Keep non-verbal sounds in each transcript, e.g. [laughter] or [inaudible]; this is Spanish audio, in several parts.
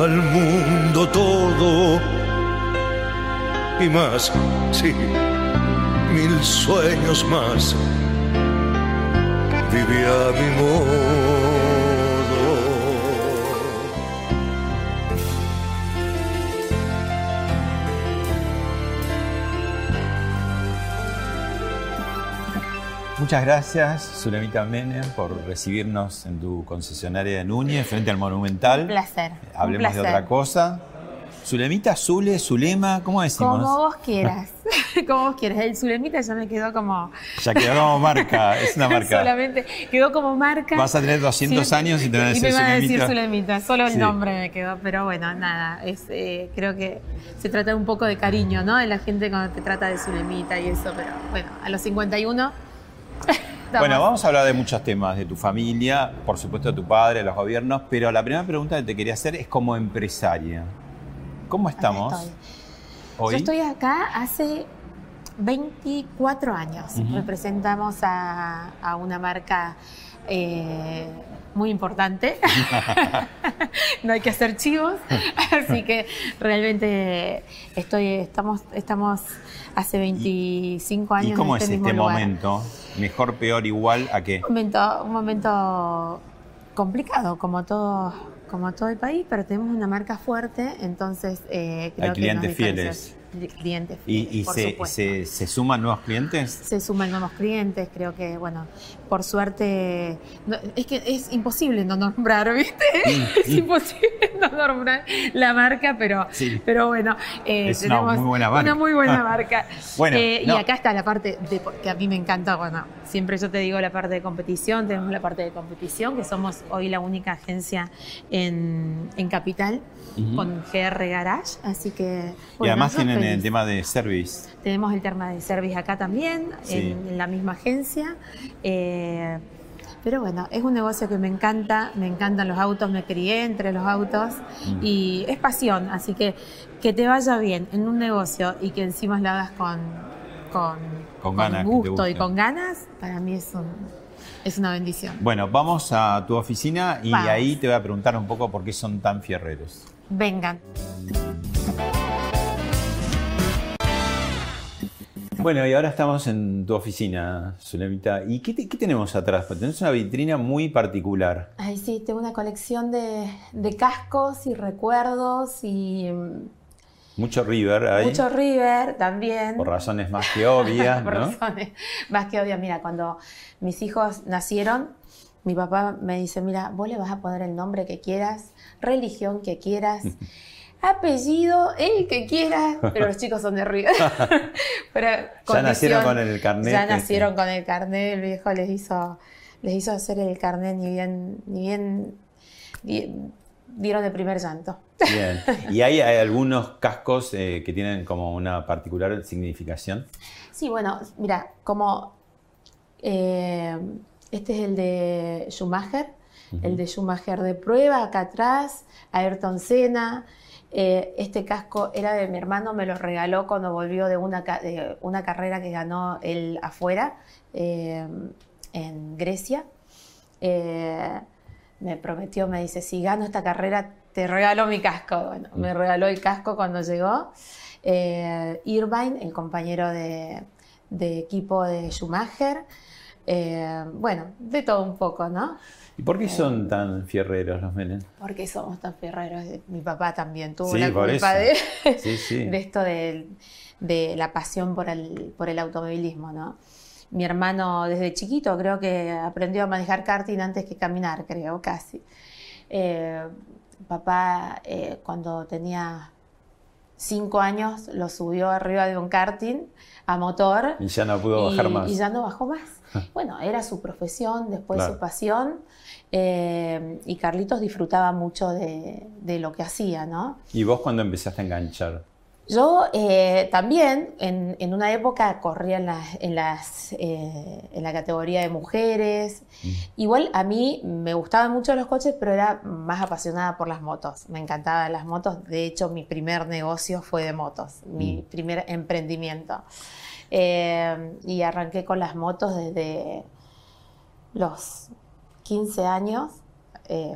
al mundo todo y más, sí, mil sueños más. Vivía mi modo. Muchas gracias, Zulemita Menem, por recibirnos en tu concesionaria de Núñez, frente al Monumental. Un placer. Hablemos un de otra cosa. Zulemita, Zule, Zulema, ¿cómo decimos? Como vos quieras. [laughs] como vos quieras. El Zulemita ya me quedó como. Ya quedó como marca, es una [laughs] marca. Solamente quedó como marca. Vas a tener 200 Sí, años y te van a decir Y me van a decir Zulemita. Zulemita. Solo el Sí. nombre me quedó. Pero bueno, nada. Es, eh, creo que se trata un poco de cariño, ¿no? De la gente cuando te trata de Zulemita y eso. Pero bueno, a los 51. [laughs] Bueno, vamos a hablar de muchos temas, de tu familia, por supuesto de tu padre, de los gobiernos, pero la primera pregunta que te quería hacer es como empresaria. ¿Cómo estamos estoy. hoy? Yo estoy acá hace 24 años. Representamos a, a una marca eh, muy importante. [laughs] no hay que hacer chivos. Así que realmente estoy, estamos, estamos hace 25 años ¿Y cómo en es este este mismo lugar. momento? ¿Mejor, peor, igual a qué? Un momento, un momento complicado, como todo, como todo el país, pero tenemos una marca fuerte, entonces eh, creo Hay que clientes nos fieles. Cli- Clientes ¿Y, y por se, supuesto. se, se suman nuevos clientes? Se suman nuevos clientes, creo que, bueno, por suerte, no- es que es imposible no nombrar, ¿viste? [laughs] es imposible no nombrar la marca, pero, Sí. pero bueno, eh, Es una tenemos muy buena marca. Una muy buena marca. Bueno, Eh, no. Y acá está la parte de, que a mí me encanta, bueno, siempre yo te digo la parte de competición, tenemos la parte de competición, que somos hoy la única agencia en, en Capital con GR Garage, así que... y bueno, además yo tienen el tema de service. Tenemos el tema de service acá también, Sí. en, en la misma agencia. Eh, pero bueno, es un negocio que me encanta, me encantan los autos, me crié entre los autos Mm. y es pasión, así que que te vaya bien en un negocio y que encima lo hagas con, con, Con ganas, gusto y con ganas, para mí es, un, es una bendición. Bueno, vamos a tu oficina y Vamos. ahí te voy a preguntar un poco por qué son tan fierreros. Vengan. Bueno, y ahora estamos en tu oficina, Zulemita. ¿Y qué, te- qué tenemos atrás? Tenés una vitrina muy particular. Ay, sí, tengo una colección de, de cascos y recuerdos y mm, Mucho River ahí. mucho River también. Por razones más que obvias, [laughs] Por ¿no? razones más que obvias. Mira, cuando mis hijos nacieron, mi papá me dice, mira, vos le vas a poner el nombre que quieras, religión que quieras, [laughs] apellido, el que quieras, pero los chicos son de. Pero [laughs] Ya nacieron con el carnet. Ya este. nacieron con el carnet, el viejo les hizo, les hizo hacer el carnet ni bien, ni bien, di- dieron el primer llanto. Bien. ¿Y hay, hay algunos cascos eh, que tienen como una particular significación? Sí, bueno, mira, como eh, este es el de Schumacher, el de Schumacher de prueba, acá atrás, Ayrton Senna. Eh, este casco era de mi hermano, me lo regaló cuando volvió de una, ca- de una carrera que ganó él afuera, eh, en Grecia. Eh, me prometió, me dice, si gano esta carrera, te regalo mi casco. Bueno, me regaló el casco cuando llegó. Irvine, el compañero de, de equipo de Schumacher. Bueno, de todo un poco, ¿no? ¿Y por qué son tan fierreros los Menem? ¿Por qué somos tan fierreros? Mi papá también tuvo Sí, la culpa de, Sí, sí. de esto de, de la pasión por el, por el automovilismo, ¿no? Mi hermano desde chiquito creo que aprendió a manejar karting antes que caminar, creo, casi. Eh, papá, eh, cuando tenía cinco años, lo subió arriba de un karting a motor Y ya no pudo y, bajar más. y ya no bajó más. [laughs] Bueno, era su profesión, después Claro. su pasión. eh, y Carlitos disfrutaba mucho de, de lo que hacía, ¿no? ¿Y vos cuándo empezaste a enganchar? Yo eh, también en, en una época corría en, las- en, las, eh, en la categoría de mujeres. Igual a mí me gustaban mucho los coches, pero era más apasionada por las motos. Me encantaban las motos. De hecho, mi primer negocio fue de motos, mi primer emprendimiento. Eh, y arranqué con las motos desde los 15 años.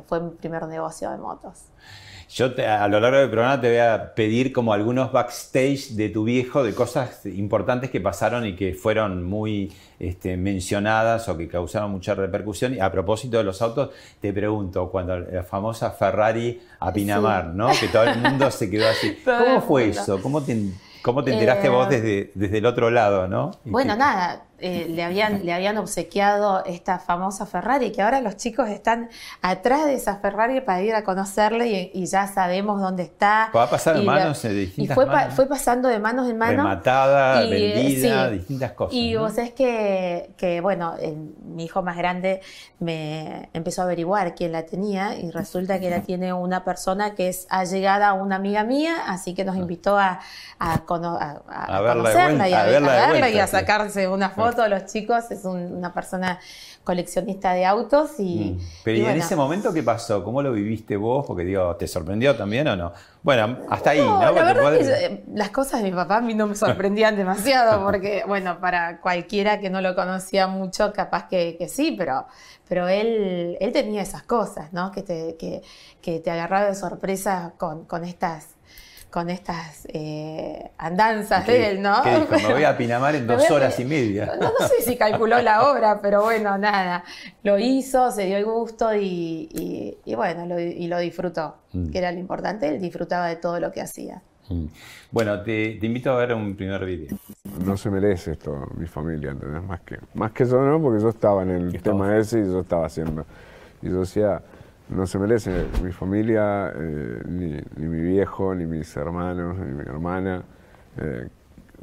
fue mi primer negocio de motos. Yo te- a lo largo del programa te voy a pedir como algunos backstage de tu viejo, de cosas importantes que pasaron y que fueron muy este, mencionadas o que causaron mucha repercusión. Y a propósito de los autos, te pregunto, cuando la famosa Ferrari a Pinamar, ¿no? Que todo el mundo se quedó así. [laughs] ¿Cómo fue eso? ¿Cómo te, cómo te enteraste Eh, vos desde, desde el otro lado, no? Y Bueno, que- nada, eh, le, habían, le habían obsequiado esta famosa Ferrari, que ahora los chicos están atrás de esa Ferrari para ir a conocerla y, y ya sabemos dónde está. Va a pasar de Y la- manos de Y distintas fue, pa- manos. fue pasando de manos en mano. Rematada, Y, eh, vendida, sí. distintas cosas. Y ¿no? vos sabés que, que, bueno, el- mi hijo más grande me empezó a averiguar quién la tenía y resulta que la tiene una persona que es allegada a una amiga mía, así que nos invitó a, a, cono- a- a A verla conocerla vuelta, y a, verla verla y a sí. sacarse una foto a los chicos. Es un- una persona coleccionista de autos y... Mm. Pero y ¿y en bueno. ese momento qué pasó? ¿Cómo lo viviste vos? Porque digo, ¿te sorprendió también o no? Bueno, hasta ahí, ¿no? No, la verdad es que eh, las cosas de mi papá a mí no me sorprendían [laughs] demasiado, porque, bueno, para cualquiera que no lo conocía mucho, capaz que, que sí, pero, pero él, él tenía esas cosas, ¿no? Que te, que, que te agarraba de sorpresa con, con estas, con estas eh, andanzas ¿Qué- de él, ¿no? qué dijo? Me voy a [laughs] Pinamar en dos horas y media. No, no sé si calculó la [laughs] obra, pero bueno, nada. Lo hizo, se dio el gusto y, y- y bueno, lo, y lo disfrutó, Mm. que era lo importante. Él disfrutaba de todo lo que hacía. Mm. Bueno, te, te invito a ver un primer vídeo. no se merece esto mi familia, ¿entendés? Más que, más que eso no, porque yo estaba en el tema ese y yo estaba haciendo. Y yo decía, no se merece mi familia, eh, ni, ni mi viejo, ni mis hermanos, ni mi hermana. eh,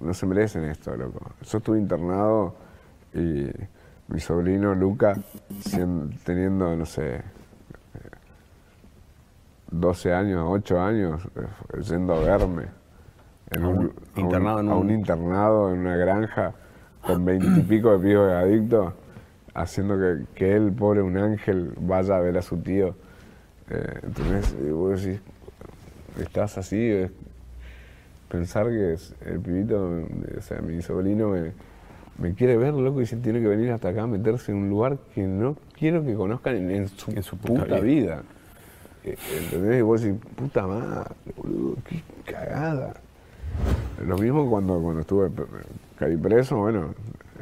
no se merecen esto, loco. Yo estuve internado y mi sobrino Luca, teniendo, no sé, 12 años, 8 años, eh, yendo a verme. En A un internado en a un un- internado en una granja con veintipico de pibos adictos, haciendo que, que él, pobre un ángel, vaya a ver a su tío. Eh, entonces, vos decís, estás así, es pensar que es- el pibito, o sea, mi sobrino me, me quiere ver, loco, y se tiene que venir hasta acá a meterse en un lugar que no quiero que conozcan en, en su, En su puta puta, vida. vida. Eh, ¿Entendés? Y vos decís, puta madre, boludo, qué cagada. Lo mismo cuando, cuando estuve, caí preso, bueno,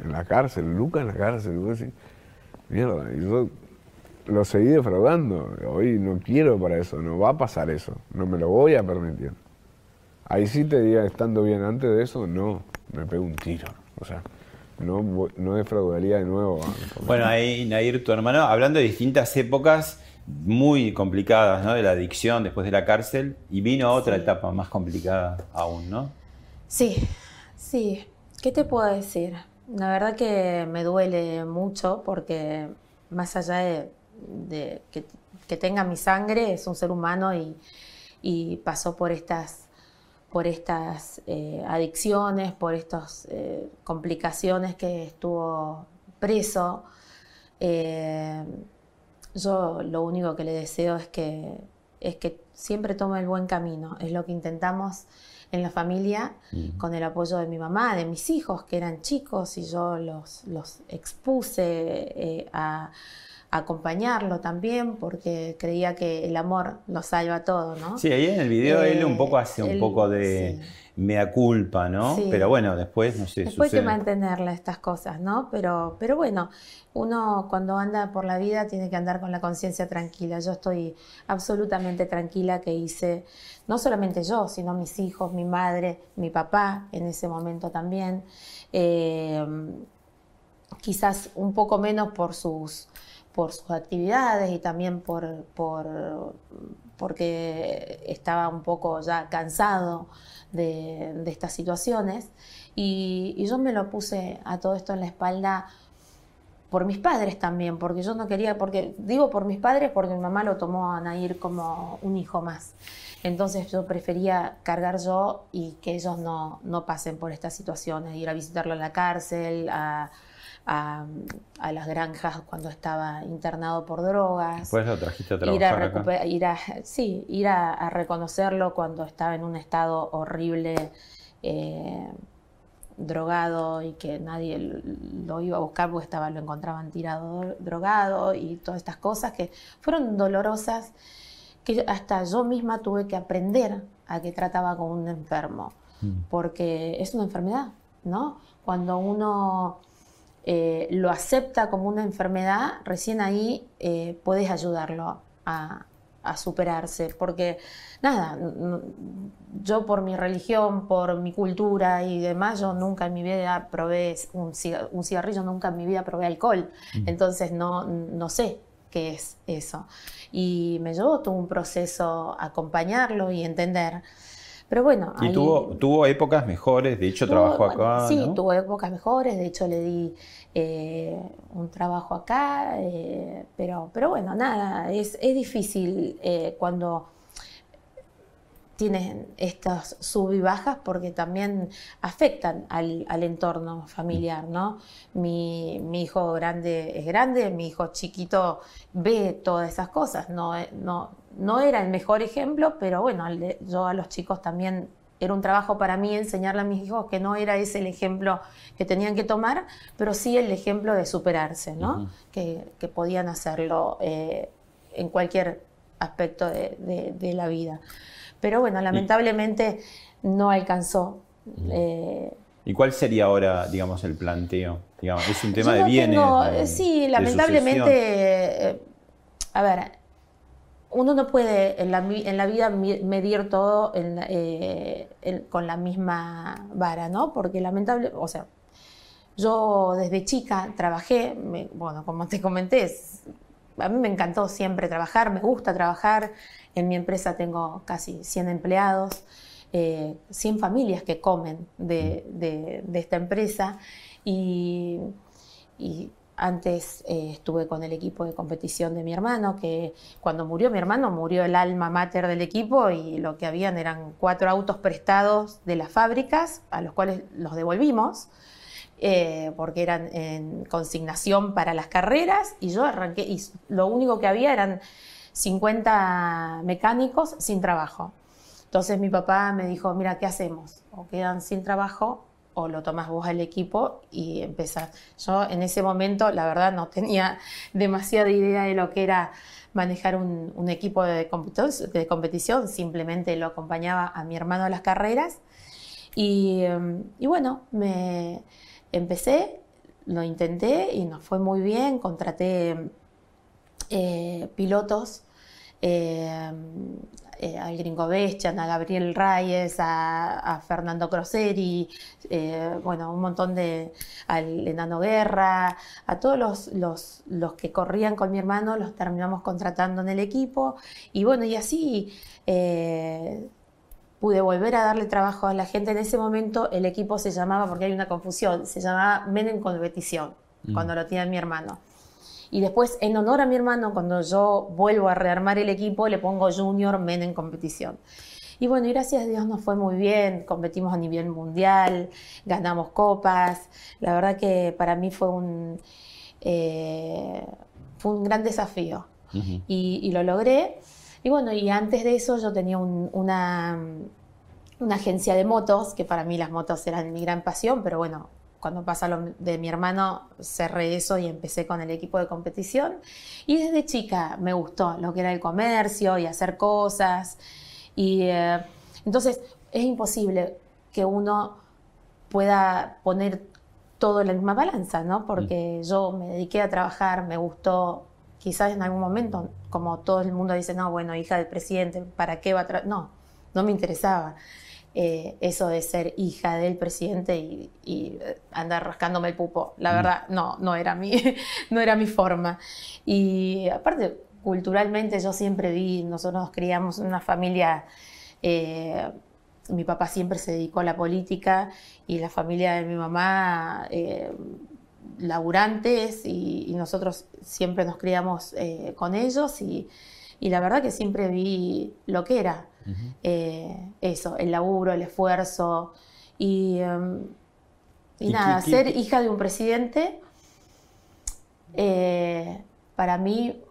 en la cárcel, Luca en la cárcel, vos decís, mierda, y yo lo seguí defraudando. Hoy no quiero para eso, no va a pasar eso, no me lo voy a permitir. Ahí sí te diría, estando bien antes de eso, no, me pego un tiro. O sea, no, no defraudaría de nuevo. a. Bueno, ahí Nair, tu hermano, hablando de distintas épocas muy complicadas, ¿no? De la adicción después de la cárcel, y vino otra etapa más complicada aún, ¿no? Sí, sí. ¿Qué te puedo decir? La verdad que me duele mucho porque más allá de, que, tenga mi sangre, es un ser humano y, y pasó por estas, por estas eh, adicciones, por estas eh, complicaciones que estuvo preso. Eh, yo lo único que le deseo es que, es que siempre tome el buen camino. Es lo que intentamos en la familia, con el apoyo de mi mamá, de mis hijos que eran chicos y yo los, los expuse eh, a, acompañarlo también, porque creía que el amor lo salva todo, ¿no? Sí, ahí en el video él un Eh, poco hace un poco de sí. Mea culpa, ¿no? Sí. Pero bueno, después, no sé, Después hay que sucede. mantenerla estas cosas, ¿no? Pero, pero bueno, uno cuando anda por la vida tiene que andar con la conciencia tranquila. Yo estoy absolutamente tranquila que hice, no solamente yo, sino mis hijos, mi madre, mi papá en ese momento también. Eh, quizás un poco menos por sus, por sus actividades y también por, por- porque estaba un poco ya cansado de, estas situaciones. Y, yo me lo puse a todo esto en la espalda por mis padres también, porque yo no quería, porque digo por mis padres porque mi mamá lo tomó a Nair como un hijo más. Entonces yo prefería cargar yo y que ellos no, no pasen por estas situaciones, ir a visitarlo en la cárcel, a, a- a las granjas cuando estaba internado por drogas Después lo trajiste a ir a, trabajar acá. ir a- sí, ir a, a reconocerlo cuando estaba en un estado horrible, eh, drogado y que nadie lo iba a buscar porque estaba, lo encontraban tirado dro- drogado y todas estas cosas que fueron dolorosas que hasta yo misma tuve que aprender a que trataba con un enfermo, porque es una enfermedad, ¿no? Cuando uno eh, lo acepta como una enfermedad, recién ahí eh, puedes ayudarlo a, a superarse, porque nada, yo por mi religión, por mi cultura y demás, yo nunca en mi vida probé un, ciga- un cigarrillo, nunca en mi vida probé alcohol, entonces no, no sé qué es eso. Y me llevó todo un proceso acompañarlo y entender. Pero bueno, Y ahí- tuvo, tuvo épocas mejores, de hecho Tuvo- trabajó bueno, acá, Sí, ¿no? tuvo épocas mejores, de hecho le di eh, un trabajo acá, eh, pero, pero bueno, nada, es, es difícil eh, cuando tienes estas sub y bajas porque también afectan al, al entorno familiar, ¿no? Mi, mi hijo grande es grande, mi hijo chiquito ve todas esas cosas, no, no, no era el mejor ejemplo, pero bueno, yo a los chicos también era un trabajo para mí enseñarle a mis hijos que no era ese el ejemplo que tenían que tomar, pero sí el ejemplo de superarse, ¿no? que, que podían hacerlo eh, en cualquier aspecto de, de- de la vida. Pero bueno, lamentablemente no alcanzó. eh, ¿Y cuál sería ahora, digamos, el planteo? Digamos, es un tema de no bienes. tengo- de- sí, lamentablemente, eh, a ver, uno no puede en la, en la vida medir todo eh, en- con la misma vara, ¿no? Porque lamentable, o sea, yo desde chica trabajé, me- bueno, como te comenté, a mí me encantó siempre trabajar, me gusta trabajar. En mi empresa tengo casi 100 empleados, eh, 100 familias que comen de, de- esta empresa y antes eh, estuve con el equipo de competición de mi hermano, que cuando murió mi hermano murió el alma mater del equipo y lo que habían eran cuatro autos prestados de las fábricas, a los cuales los devolvimos eh, porque eran en consignación para las carreras y yo arranqué y lo único que había eran 50 mecánicos sin trabajo. Entonces mi papá me dijo, mira, ¿qué hacemos? O quedan sin trabajo o lo tomas vos al equipo y empezás. Yo en ese momento, la verdad, no tenía [laughs] demasiada idea de lo que era manejar un, equipo de de competición, simplemente lo acompañaba a mi hermano a las carreras. Y, y bueno, me empecé, lo intenté y nos fue muy bien, contraté eh, pilotos, eh, eh, al Gringo Bestian, a Gabriel Reyes, a, a Fernando Croseri, eh, bueno, un montón de, al Enano Guerra, a todos los, los, los que corrían con mi hermano, los terminamos contratando en el equipo y bueno, y así eh, pude volver a darle trabajo a la gente. En ese momento el equipo se llamaba, porque hay una confusión, se llamaba Men en Competición, cuando lo tenía mi hermano. Y después, en honor a mi hermano, cuando yo vuelvo a rearmar el equipo, le pongo Junior Men en Competición. Y bueno, y gracias a Dios nos fue muy bien, competimos a nivel mundial, ganamos copas. La verdad que para mí fue un, eh, fue un gran desafío y, y lo logré. Y bueno, y antes de eso yo tenía un- una, una agencia de motos, que para mí las motos eran mi gran pasión, pero bueno, cuando pasa lo de mi hermano, cerré eso y empecé con el equipo de competición. Y desde chica me gustó lo que era el comercio y hacer cosas. Y eh, entonces es imposible que uno pueda poner todo en la misma balanza, ¿no? Porque Mm. yo me dediqué a trabajar, me gustó, quizás en algún momento, como todo el mundo dice, no, bueno, hija del presidente, ¿para qué va a trabajar? No, no me interesaba eh, eso de ser hija del presidente y, y, eh, andar rascándome el pupo. La verdad, no, no era mi, [laughs] no era mi forma. Y aparte, culturalmente yo siempre vi, nosotros nos criamos en una familia, eh, mi papá siempre se dedicó a la política y la familia de mi mamá eh, laburantes y, y, nosotros siempre nos criamos eh, con ellos y, y, la verdad que siempre vi lo que era uh -huh. eh, eso, el laburo, el esfuerzo y, um, y, ¿Y nada, qué, ser qué? hija de un presidente eh, para mí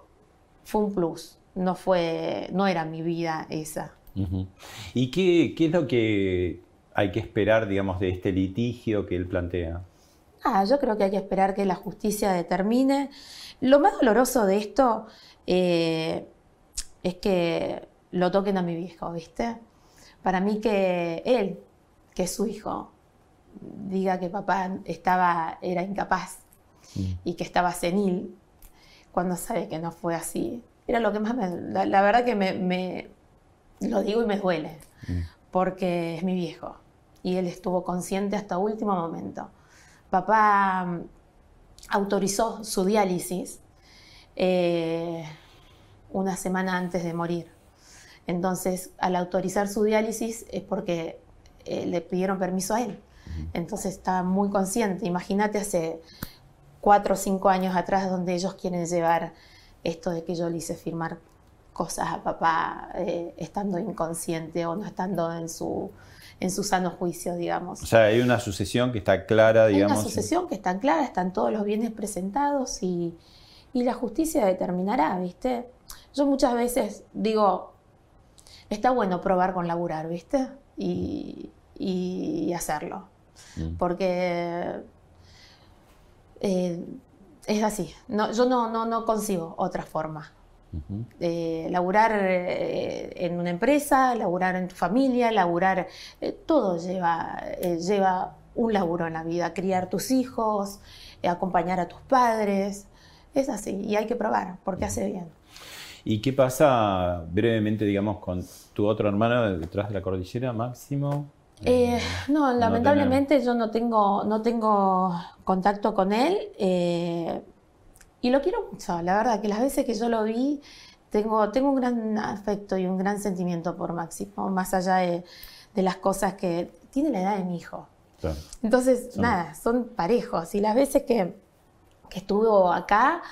fue un plus, no, fue, no era mi vida esa. Uh -huh. ¿Y qué, qué es lo que hay que esperar, digamos, de este litigio que él plantea? Ah, yo creo que hay que esperar que la justicia determine. Lo más doloroso de esto eh, es que lo toquen a mi viejo, ¿viste? Para mí que él, que es su hijo, diga que papá estaba, era incapaz mm. y que estaba senil, cuando sabe que no fue así. Era lo que más me... La, la verdad que me, me, Lo digo y me duele, mm. porque es mi viejo. Y él estuvo consciente hasta último momento papá mm, autorizó su diálisis eh, una semana antes de morir. Entonces, al autorizar su diálisis es porque eh, le pidieron permiso a él. Entonces estaba muy consciente. Imagínate hace cuatro o cinco años atrás donde ellos quieren llevar esto de que yo le hice firmar cosas a papá eh, estando inconsciente o no estando en su, en su sano juicio, digamos. O sea, hay una sucesión que está clara, digamos. Hay una sucesión que está clara, están todos los bienes presentados y, y la justicia determinará, ¿viste? Yo muchas veces digo, está bueno probar con laburar, ¿viste? Y, y hacerlo. Mm. Porque eh, es así. No, yo no, no, no consigo otra forma. Uh -huh. eh, laburar eh, en una empresa, laburar en tu familia, laburar, eh, todo lleva, lleva un laburo en la vida, criar tus hijos, acompañar a tus padres, es así, y hay que probar, porque hace bien. ¿Y qué pasa brevemente, digamos, con tu otro hermano detrás de la cordillera, Máximo? Eh, no, lamentablemente yo no tengo, no tengo contacto con él. Eh, y lo quiero mucho, la verdad, que las veces que yo lo vi, tengo, tengo un gran afecto y un gran sentimiento por Máximo, más allá de, de las cosas que tiene la edad de mi hijo. Claro. Entonces, son... nada, son parejos. Y las veces que, que estuvo acá,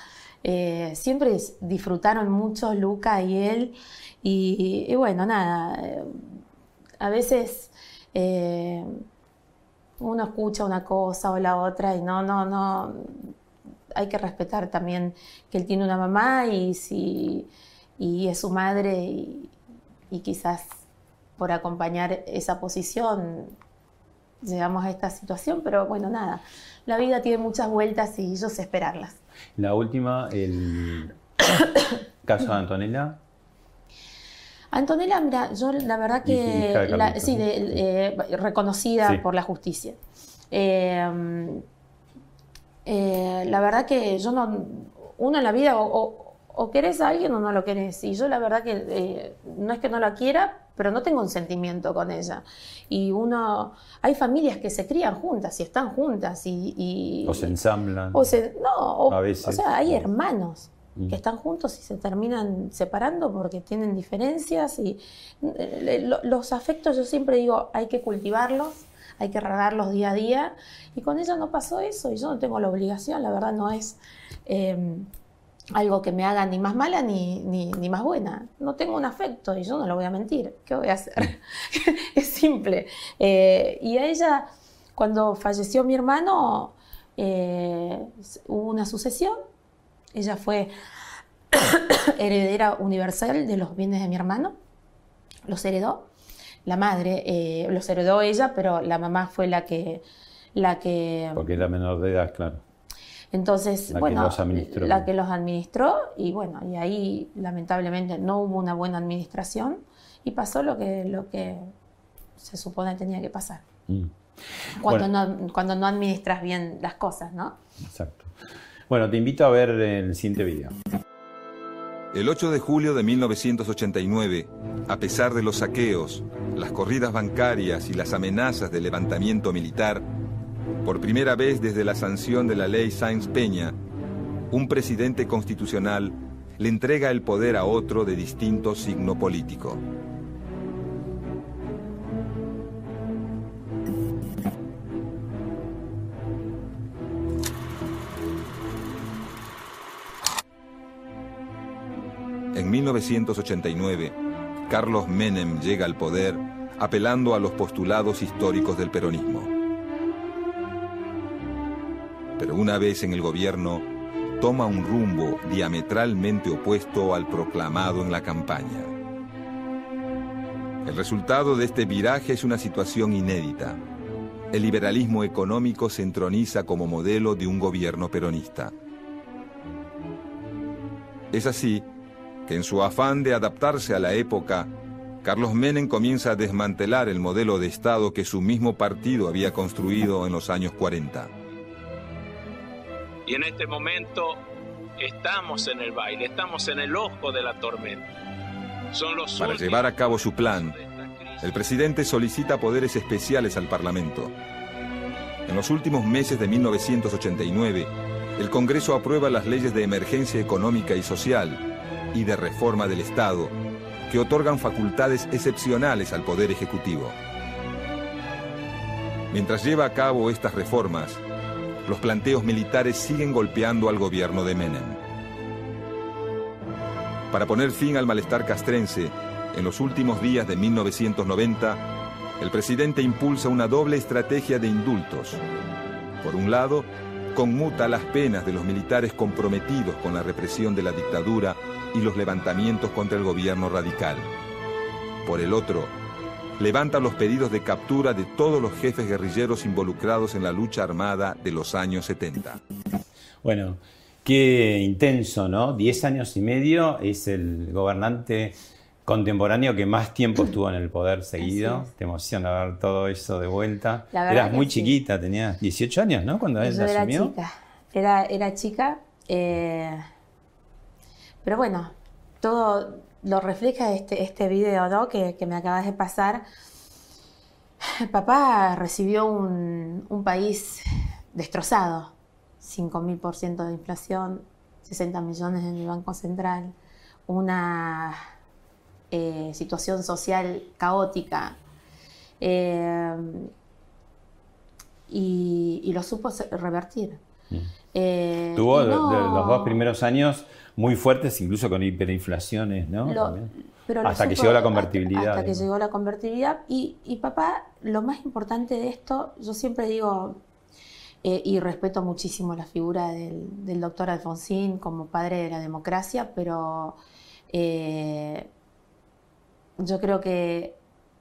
eh, siempre disfrutaron mucho Luca y él. Y, bueno, nada, eh, a veces eh, uno escucha una cosa o la otra y no, no, no hay que respetar también que él tiene una mamá y, si, y es su madre y, quizás por acompañar esa posición llegamos a esta situación, pero bueno, nada, la vida tiene muchas vueltas y yo sé esperarlas. La última, el [coughs] caso de Antonella. Antonella, mira, yo la verdad que, la, sí, de, eh, reconocida sí. por la justicia. Eh, eh, la verdad que yo no, uno en la vida o, o, o, querés a alguien o no lo querés. Y yo la verdad que eh, no es que no la quiera, pero no tengo un sentimiento con ella. Y uno, hay familias que se crían juntas y están juntas y... y o se ensamblan. O se, no, o, a veces. o sea, hay hermanos que están juntos y se terminan separando porque tienen diferencias y eh, los afectos yo siempre digo hay que cultivarlos hay que regarlos día a día y con ella no pasó eso y yo no tengo la obligación, la verdad no es eh, algo que me haga ni más mala ni, ni, ni, más buena. No tengo un afecto y yo no lo voy a mentir. ¿Qué voy a hacer? [laughs] es simple. Eh, y a ella, cuando falleció mi hermano, eh, hubo una sucesión. Ella fue [coughs] heredera universal de los bienes de mi hermano. Los heredó la madre, eh, los heredó ella, pero la mamá fue la que la que... Porque era menor de edad, claro. Entonces, La que bueno, los administró. la que los administró y bueno, y ahí lamentablemente no hubo una buena administración y pasó lo que, lo que se supone tenía que pasar. Mm, Cuando, Bueno. no, cuando no administras bien las cosas, ¿no? exacto. Bueno, te invito a ver el siguiente video. El 8 de julio de 1989, a pesar de los saqueos, las corridas bancarias y las amenazas de levantamiento militar, por primera vez desde la sanción de la ley Sáenz Peña, un presidente constitucional le entrega el poder a otro de distinto signo político. En 1989, Carlos Menem llega al poder apelando a los postulados históricos del peronismo. Pero una vez en el gobierno, toma un rumbo diametralmente opuesto al proclamado en la campaña. El resultado de este viraje es una situación inédita. El liberalismo económico se entroniza como modelo de un gobierno peronista. Es así que en su afán de adaptarse a la época, Carlos Menem comienza a desmantelar el modelo de Estado que su mismo partido había construido en los años 40. Y en este momento estamos en el baile, estamos en el ojo de la tormenta. Son los Para llevar a cabo su plan, el presidente solicita poderes especiales al Parlamento. En los últimos meses de 1989, el Congreso aprueba las leyes de emergencia económica y social y de reforma del Estado, que otorgan facultades excepcionales al Poder Ejecutivo. Mientras lleva a cabo estas reformas, los planteos militares siguen golpeando al gobierno de Menem. Para poner fin al malestar castrense, en los últimos días de 1990, el presidente impulsa una doble estrategia de indultos. Por un lado, conmuta las penas de los militares comprometidos con la represión de la dictadura y los levantamientos contra el gobierno radical. Por el otro, levanta los pedidos de captura de todos los jefes guerrilleros involucrados en la lucha armada de los años 70. Bueno, qué intenso, ¿no? Diez años y medio es el gobernante contemporáneo que más tiempo estuvo en el poder seguido. Te emociona ver todo eso de vuelta. La verdad Eras muy sí. chiquita, tenías 18 años, ¿no? Cuando él Yo era asumió. chica, era, era chica, eh, pero bueno, todo lo refleja este, este video ¿no? que, que me acabas de pasar. Papá recibió un, un país destrozado, 5.000% de inflación, 60 millones en el Banco Central, una eh, situación social caótica. eh, y, y lo supo revertir. Eh. Tuvo de- los dos primeros años muy fuertes, incluso con hiperinflaciones, ¿no? lo- pero Hasta que supo- llegó la convertibilidad. Hasta, que llegó la convertibilidad. Y, y papá, lo más importante de esto, yo siempre digo, eh, y respeto muchísimo la figura del, del doctor Alfonsín como padre de la democracia, pero eh, yo creo que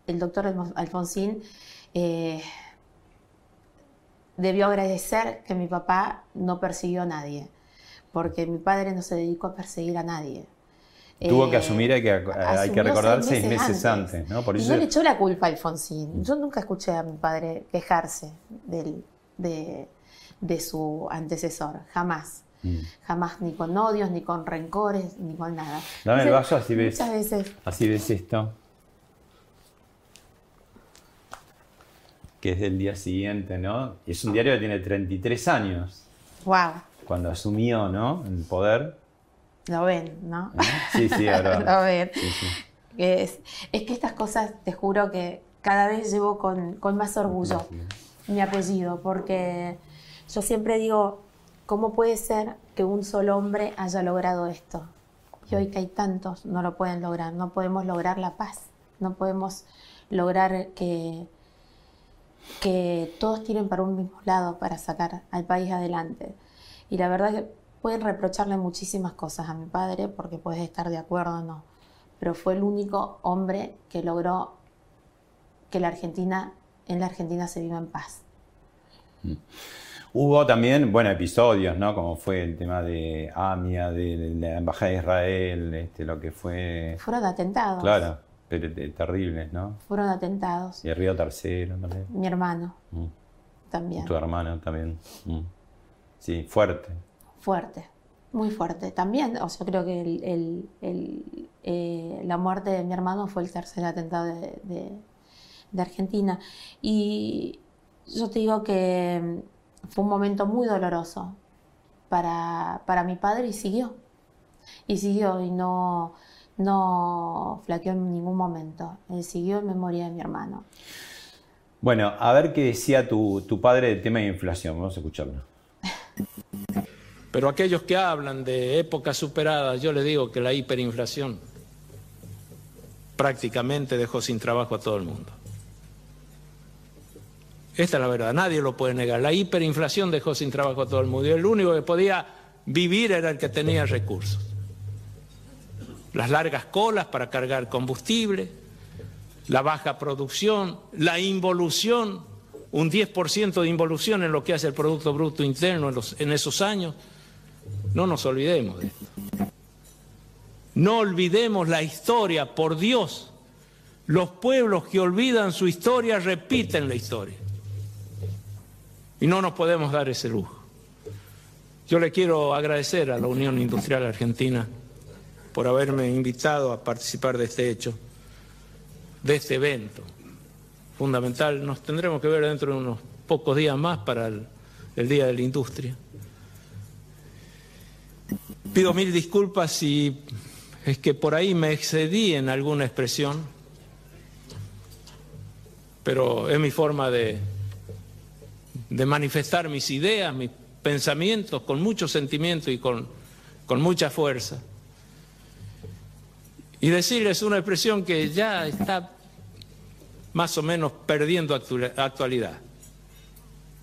el doctor Alfon- Alfonsín eh, debió agradecer que mi papá no persiguió a nadie, porque mi padre no se dedicó a perseguir a nadie. Tuvo que Eh, asumir, hay que, hay que recordar, seis meses antes, ¿no? Por y eso no le echó la culpa a Alfonsín. Yo nunca escuché a mi padre quejarse del- de, de su antecesor, jamás. Mm. Jamás, ni con odios, ni con rencores, ni con nada. Dame el vaso, así ves. Muchas veces Así ves esto. Que es del día siguiente, ¿no? Y es un diario que tiene 33 años. Wow, Cuando asumió, ¿no? El poder. lo ven, ¿no? ¿no? Sí, sí, ahora. [laughs] lo ven. Sí, sí. Que Es, es que estas cosas, te juro que cada vez llevo con, con más orgullo mi apellido, porque yo siempre digo, ¿cómo puede ser que un solo hombre haya logrado esto? Y hoy que hay tantos, no lo pueden lograr, no podemos lograr la paz, no podemos lograr que, que todos tiren para un mismo lado para sacar al país adelante. Y la verdad que pueden reprocharle muchísimas cosas a mi padre, porque puedes estar de acuerdo o no, pero fue el único hombre que logró que la Argentina, en la Argentina se viva en paz. Hubo también, bueno, episodios, ¿no? Como fue el tema de AMIA, de, la Embajada de Israel, este, lo que fue... Fueron atentados. Claro, terribles, ¿no? Fueron atentados. Y el Río Tercero también. Mi hermano mm. también. Tu hermano también. Mm. Sí, fuerte. Fuerte, muy fuerte. También, o sea, creo que el, eh, la muerte de mi hermano fue el tercer atentado de, de Argentina. Y yo te digo que fue un momento muy doloroso para, para mi padre y siguió. Y siguió y no, no flaqueó en ningún momento. Él siguió en memoria de mi hermano. Bueno, a ver qué decía tu, tu padre del tema de inflación. Vamos a escucharlo. Pero aquellos que hablan de épocas superadas, yo les digo que la hiperinflación prácticamente dejó sin trabajo a todo el mundo. Esta es la verdad, nadie lo puede negar. La hiperinflación dejó sin trabajo a todo el mundo y el único que podía vivir era el que tenía recursos. Las largas colas para cargar combustible, la baja producción, la involución, un 10% de involución en lo que hace el Producto Bruto Interno en, esos años. No nos olvidemos de esto. No olvidemos la historia, por Dios. Los pueblos que olvidan su historia repiten la historia. Y no nos podemos dar ese lujo. Yo le quiero agradecer a la Unión Industrial Argentina por haberme invitado a participar de este hecho, de este evento fundamental. Nos tendremos que ver dentro de unos pocos días más para el, Día de la Industria. Pido mil disculpas si es que por ahí me excedí en alguna expresión, pero es mi forma de, manifestar mis ideas, mis pensamientos con mucho sentimiento y con mucha fuerza. Y decirles una expresión que ya está más o menos perdiendo actualidad.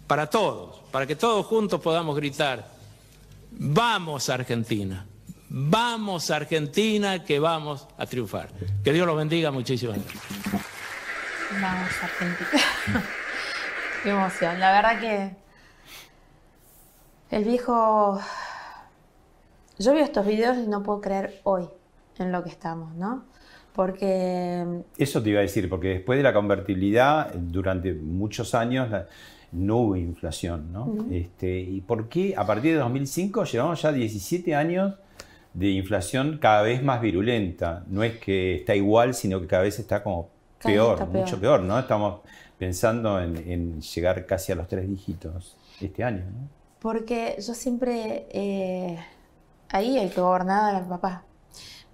Para todos, para que todos juntos podamos gritar, vamos Argentina, vamos Argentina que vamos a triunfar. Que Dios los bendiga muchísimo. Vamos Argentina. [laughs] Qué emoción. La verdad que el viejo... Yo veo estos videos y no puedo creer hoy en lo que estamos, ¿no? Porque... Eso te iba a decir, porque después de la convertibilidad, durante muchos años no hubo inflación, ¿no? este, ¿Y por qué a partir de 2005 llevamos ya 17 años de inflación cada vez más virulenta? No es que está igual, sino que cada vez está como peor, mucho peor, ¿no? Estamos pensando en, llegar casi a los tres dígitos este año. ¿no? Porque yo siempre, eh, ahí el que gobernaba era el papá.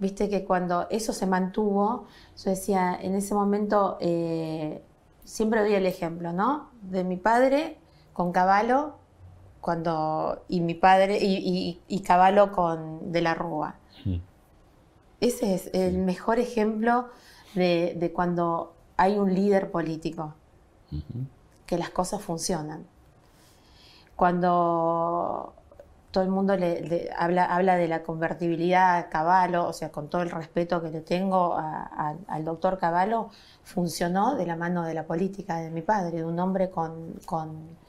Viste que cuando eso se mantuvo, yo decía, en ese momento, eh, siempre doy el ejemplo, ¿no? De mi padre con Caballo, cuando, y mi padre, y, y, Caballo con De la Rúa. Ese es el mejor ejemplo de, de cuando hay un líder político que las cosas funcionan. Cuando todo el mundo le, habla, habla, de la convertibilidad a Caballo, o sea, con todo el respeto que le tengo al doctor Caballo, funcionó de la mano de la política de mi padre, de un hombre con, con,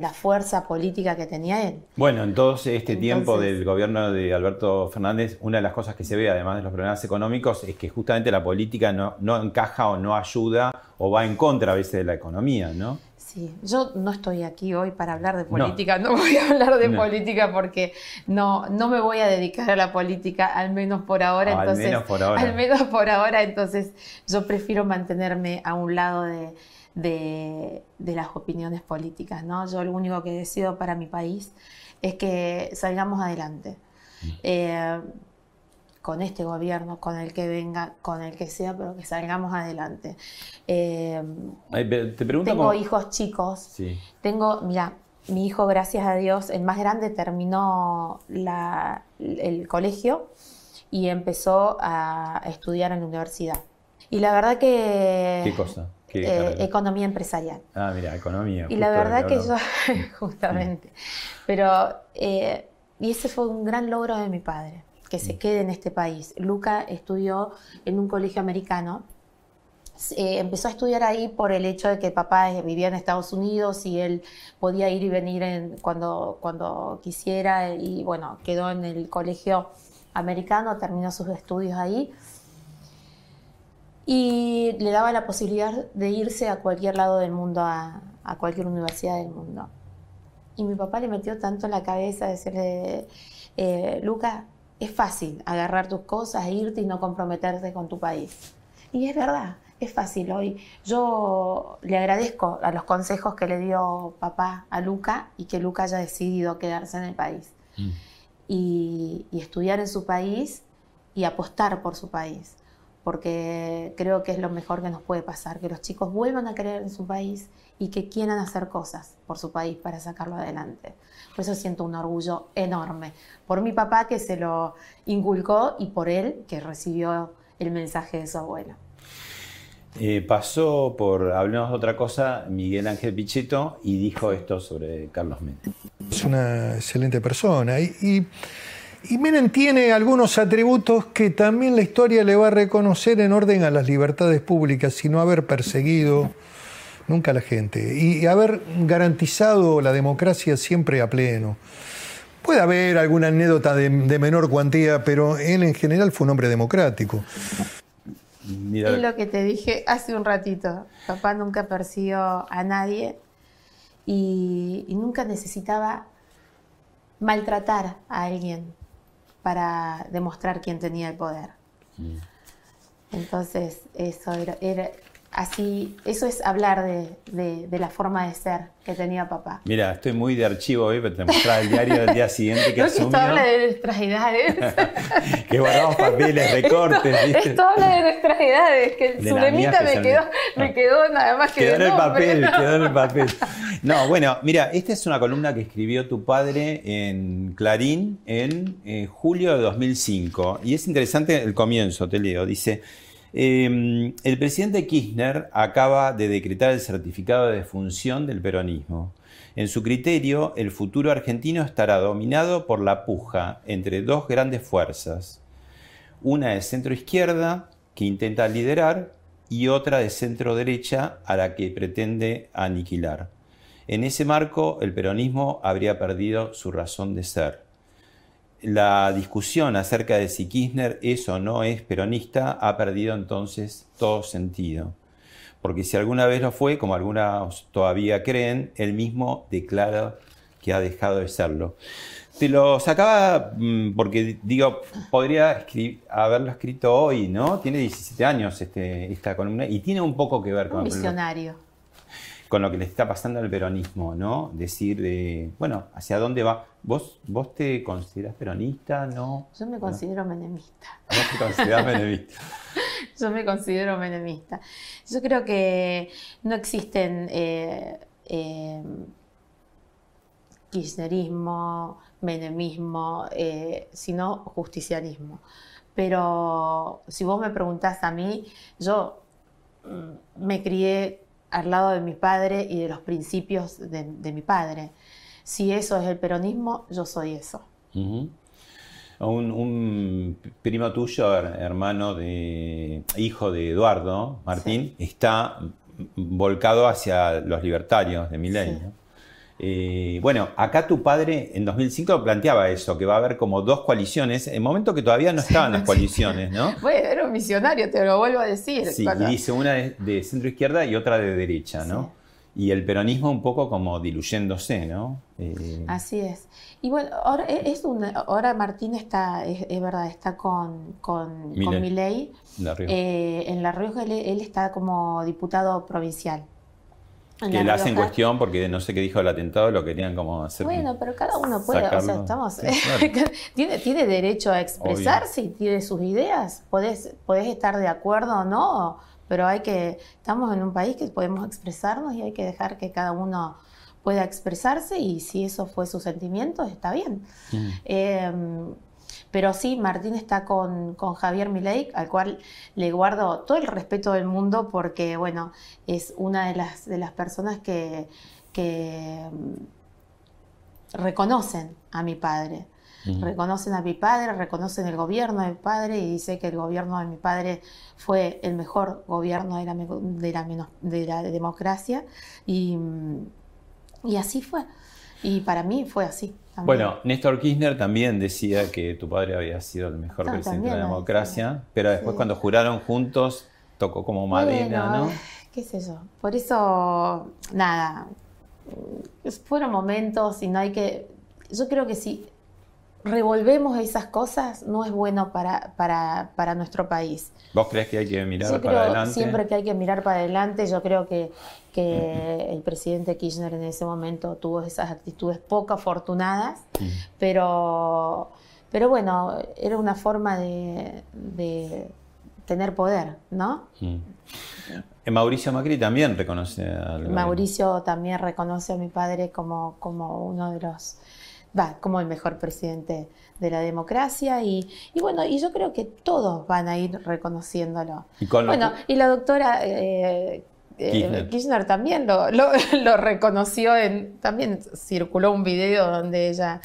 la fuerza política que tenía él. Bueno, en todo este tiempo del gobierno de Alberto Fernández, una de las cosas que se ve, además de los problemas económicos, es que justamente la política no, no encaja o no ayuda o va en contra a veces de la economía, ¿no? Sí, yo no estoy aquí hoy para hablar de política, no, voy a hablar de política porque no, no me voy a dedicar a la política, al menos por ahora. al menos por ahora. Al menos por ahora, entonces yo prefiero mantenerme a un lado de, las opiniones políticas, ¿no? Yo lo único que decido para mi país es que salgamos adelante. Mm. Eh, con este gobierno, con el que venga, con el que sea, pero que salgamos adelante. Eh, te pregunto tengo hijos chicos. Sí. Tengo, mira, mi hijo, gracias a Dios, el más grande terminó el colegio y empezó a estudiar en la universidad. Y la verdad que... ¿Qué cosa? Eh, economía empresarial. Ah, mira, economía. Y la verdad que yo, [laughs] justamente, pero, eh, y ese fue un gran logro de mi padre que se quede en este país. Luca estudió en un colegio americano, eh, empezó a estudiar ahí por el hecho de que papá eh, vivía en Estados Unidos y él podía ir y venir en, cuando, cuando quisiera y bueno, quedó en el colegio americano, terminó sus estudios ahí y le daba la posibilidad de irse a cualquier lado del mundo, a, a cualquier universidad del mundo. Y mi papá le metió tanto en la cabeza decirle, eh, Luca, es fácil agarrar tus cosas, e irte y no comprometerte con tu país. Y es verdad, es fácil hoy. Yo le agradezco a los consejos que le dio papá a Luca y que Luca haya decidido quedarse en el país. Mm. Y, y estudiar en su país y apostar por su país porque creo que es lo mejor que nos puede pasar, que los chicos vuelvan a creer en su país y que quieran hacer cosas por su país para sacarlo adelante. Por eso siento un orgullo enorme, por mi papá que se lo inculcó y por él que recibió el mensaje de su abuelo. Eh, pasó por, hablemos de otra cosa, Miguel Ángel Pichetto y dijo esto sobre Carlos Menem. Es una excelente persona y, y, y Menem tiene algunos atributos que también la historia le va a reconocer en orden a las libertades públicas y no haber perseguido nunca a la gente, y haber garantizado la democracia siempre a pleno. Puede haber alguna anécdota de, menor cuantía, pero él en general fue un hombre democrático. Es lo que te dije hace un ratito. Papá nunca persiguió a nadie y, nunca necesitaba maltratar a alguien para demostrar quién tenía el poder. Mm. Entonces, eso era, así, eso es hablar de, la forma de ser que tenía papá. Mira, estoy muy de archivo hoy, pero te mostraba el diario del día siguiente que [laughs] asumió. Esto habla de nuestras edades. [laughs] que guardamos papeles, recortes. Esto, habla de nuestras edades, que el Zulemita me quedó, me quedó nada más que quedó en el papel, quedó en el papel. [laughs] No, bueno, mira, esta es una columna que escribió tu padre en Clarín en eh, julio de 2005. Y es interesante el comienzo, te leo. Dice... Em, el presidente Kirchner acaba de decretar el certificado de defunción del peronismo. En su criterio, el futuro argentino estará dominado por la puja entre dos grandes fuerzas, una de centro izquierda, que intenta liderar, y otra de centro derecha, a la que pretende aniquilar. En ese marco, el peronismo habría perdido su razón de ser la discusión acerca de si Kirchner es o no es peronista ha perdido entonces todo sentido. Porque si alguna vez lo fue, como algunos todavía creen, él mismo declara que ha dejado de serlo. Te lo sacaba mm, porque, digo, podría haberlo escrito hoy, ¿no? Tiene 17 años este, esta columna y tiene un poco que ver con... Un visionario con lo que le está pasando al peronismo, ¿no? Decir, de, bueno, ¿hacia dónde va? ¿Vos, vos te consideras peronista? ¿No? Yo me considero menemista. [laughs] ¿Vos te consideras menemista? [laughs] Yo me considero menemista. Yo creo que no existen eh, eh, kirchnerismo, menemismo, eh, sino justicialismo. Pero si vos me preguntás a mí, yo mm, me crié al lado de mi padre y de los principios de, mi padre. Si eso es el peronismo, yo soy eso. un, primo tuyo, hermano de hijo de Eduardo Martín, está volcado hacia los libertarios de mi ley. Eh, bueno, acá tu padre en 2005 planteaba eso, que va a haber como dos coaliciones, en momento que todavía no estaban las coaliciones, ¿no? [laughs] Bueno, era un visionario, te lo vuelvo a decir. Sí, y dice una de, centro izquierda y otra de derecha, ¿no? Y el peronismo un poco como diluyéndose, ¿no? Eh, Así es. Y bueno, ahora, es ahora Martín está, es, verdad, está con, con, Milei. Eh, en La Rioja él está como diputado provincial que la hacen cuestión porque no sé qué dijo el atentado, lo querían como hacer. Bueno, pero cada uno puede, o sea, estamos. [laughs] tiene, tiene derecho a expresarse y tiene sus ideas. Podés, podés estar de acuerdo o no, pero hay que. Estamos en un país que podemos expresarnos y hay que dejar que cada uno pueda expresarse y si eso fue su sentimiento, está bien. Mm. Em, pero sí, Martín está con, Javier Milei, al cual le guardo todo el respeto del mundo porque, bueno, es una de las, de las personas que, mm, reconocen a mi padre. Reconocen a mi padre, reconocen el gobierno de mi padre y dice que el gobierno de mi padre fue el mejor gobierno de la, de la, de la democracia y, y así fue. Y para mí fue así. Bueno, Néstor Kirchner también decía que tu padre había sido el mejor presidente de la democracia, pero después cuando juraron juntos tocó como madera, ¿no? Qué sé yo. Por eso, nada, fueron momentos y no hay que... Yo creo que si revolvemos esas cosas no es bueno para, para, nuestro país. ¿Vos crees que hay que mirar para adelante? Siempre que hay que mirar para adelante, yo creo que, que el presidente Kirchner en ese momento tuvo esas actitudes poco afortunadas, pero, pero bueno, era una forma de, tener poder, ¿no? Mauricio Macri también reconoce al Mauricio también reconoce a mi padre como, como uno de los va, como el mejor presidente de la democracia y, bueno, y yo creo que todos van a ir reconociéndolo. ¿Y bueno, y la doctora eh, eh, Kirchner. también lo, [laughs] lo, reconoció, en, también circuló un video donde ella